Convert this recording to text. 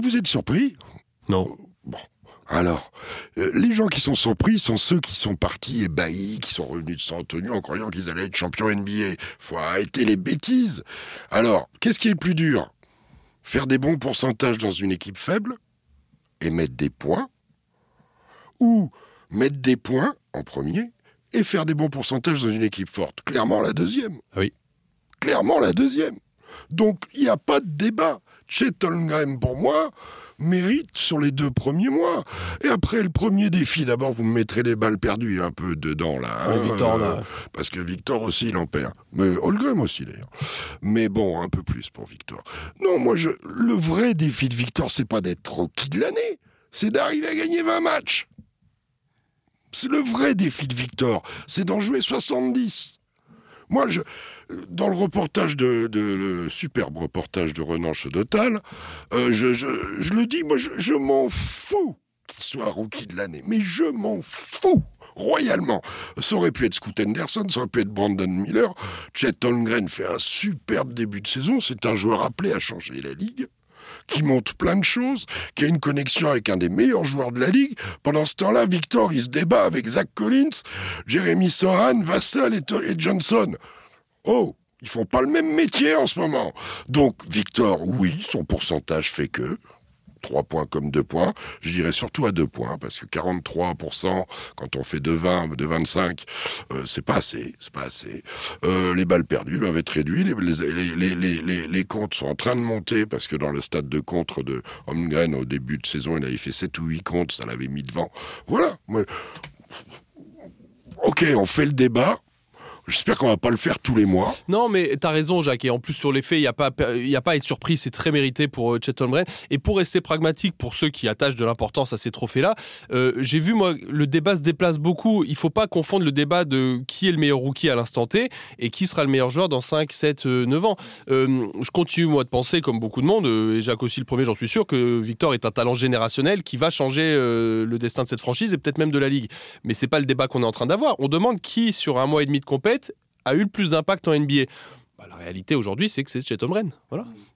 Vous êtes surpris? Non. Bon. Alors, euh, les gens qui sont surpris sont ceux qui sont partis ébahis, qui sont revenus de San Antonio en croyant qu'ils allaient être champions NBA. Faut arrêter les bêtises. Alors, qu'est-ce qui est le plus dur? Faire des bons pourcentages dans une équipe faible et mettre des points? Ou mettre des points en premier et faire des bons pourcentages dans une équipe forte? Clairement la deuxième. Ah oui. Clairement la deuxième. Donc, il n'y a pas de débat. Chet Holmgren, pour moi, mérite sur les deux premiers mois. Et après, le premier défi, d'abord, vous me mettrez les balles perdues un peu dedans, là. hein, Oui, Victor, euh, là. parce que Victor aussi, il en perd. Mais Holmgren aussi, d'ailleurs. Mais bon, un peu plus pour Victor. Non, moi, je, le vrai défi de Victor, c'est pas d'être rookie de l'année. C'est d'arriver à gagner 20 matchs. C'est le vrai défi de Victor. C'est d'en jouer 70. Moi, je, dans le reportage de, le superbe reportage de Renan Chedotal, euh, je, le dis, moi, je, je m'en fous qu'il soit rookie de l'année, mais je m'en fous royalement. Ça aurait pu être Scoot Henderson, ça aurait pu être Brandon Miller. Chet Holmgren fait un superbe début de saison. C'est un joueur appelé à changer la ligue qui montre plein de choses, qui a une connexion avec un des meilleurs joueurs de la ligue. Pendant ce temps-là, Victor, il se débat avec Zach Collins, Jeremy Sohan, Vassal et, et Johnson. Oh, ils font pas le même métier en ce moment. Donc, Victor, oui, son pourcentage fait que. 3 points comme 2 points. Je dirais surtout à 2 points, parce que 43%, quand on fait de 20, de 25, euh, c'est pas assez. C'est pas assez. Euh, les balles perdues doivent être réduites. Les, les, comptes sont en train de monter, parce que dans le stade de contre de Holmgren, au début de saison, il avait fait 7 ou 8 comptes, ça l'avait mis devant. Voilà. Ok, on fait le débat. J'espère qu'on va pas le faire tous les mois. Non, mais t'as raison, Jacques. Et en plus, sur les faits, il n'y a, pas- y a pas à être surpris. C'est très mérité pour euh, Holmgren. Et pour rester pragmatique, pour ceux qui attachent de l'importance à ces trophées-là, euh, j'ai vu, moi, le débat se déplace beaucoup. Il faut pas confondre le débat de qui est le meilleur rookie à l'instant T et qui sera le meilleur joueur dans 5, 7, euh, 9 ans. Euh, je continue, moi, de penser, comme beaucoup de monde, et Jacques aussi le premier, j'en suis sûr, que Victor est un talent générationnel qui va changer le destin de cette franchise et peut-être même de la Ligue. Mais c'est pas le débat qu'on est en train d'avoir. On demande qui, sur un mois et demi de a eu le plus d'impact en NBA. La réalité aujourd'hui, c'est que c'est Chet Holmgren. Voilà.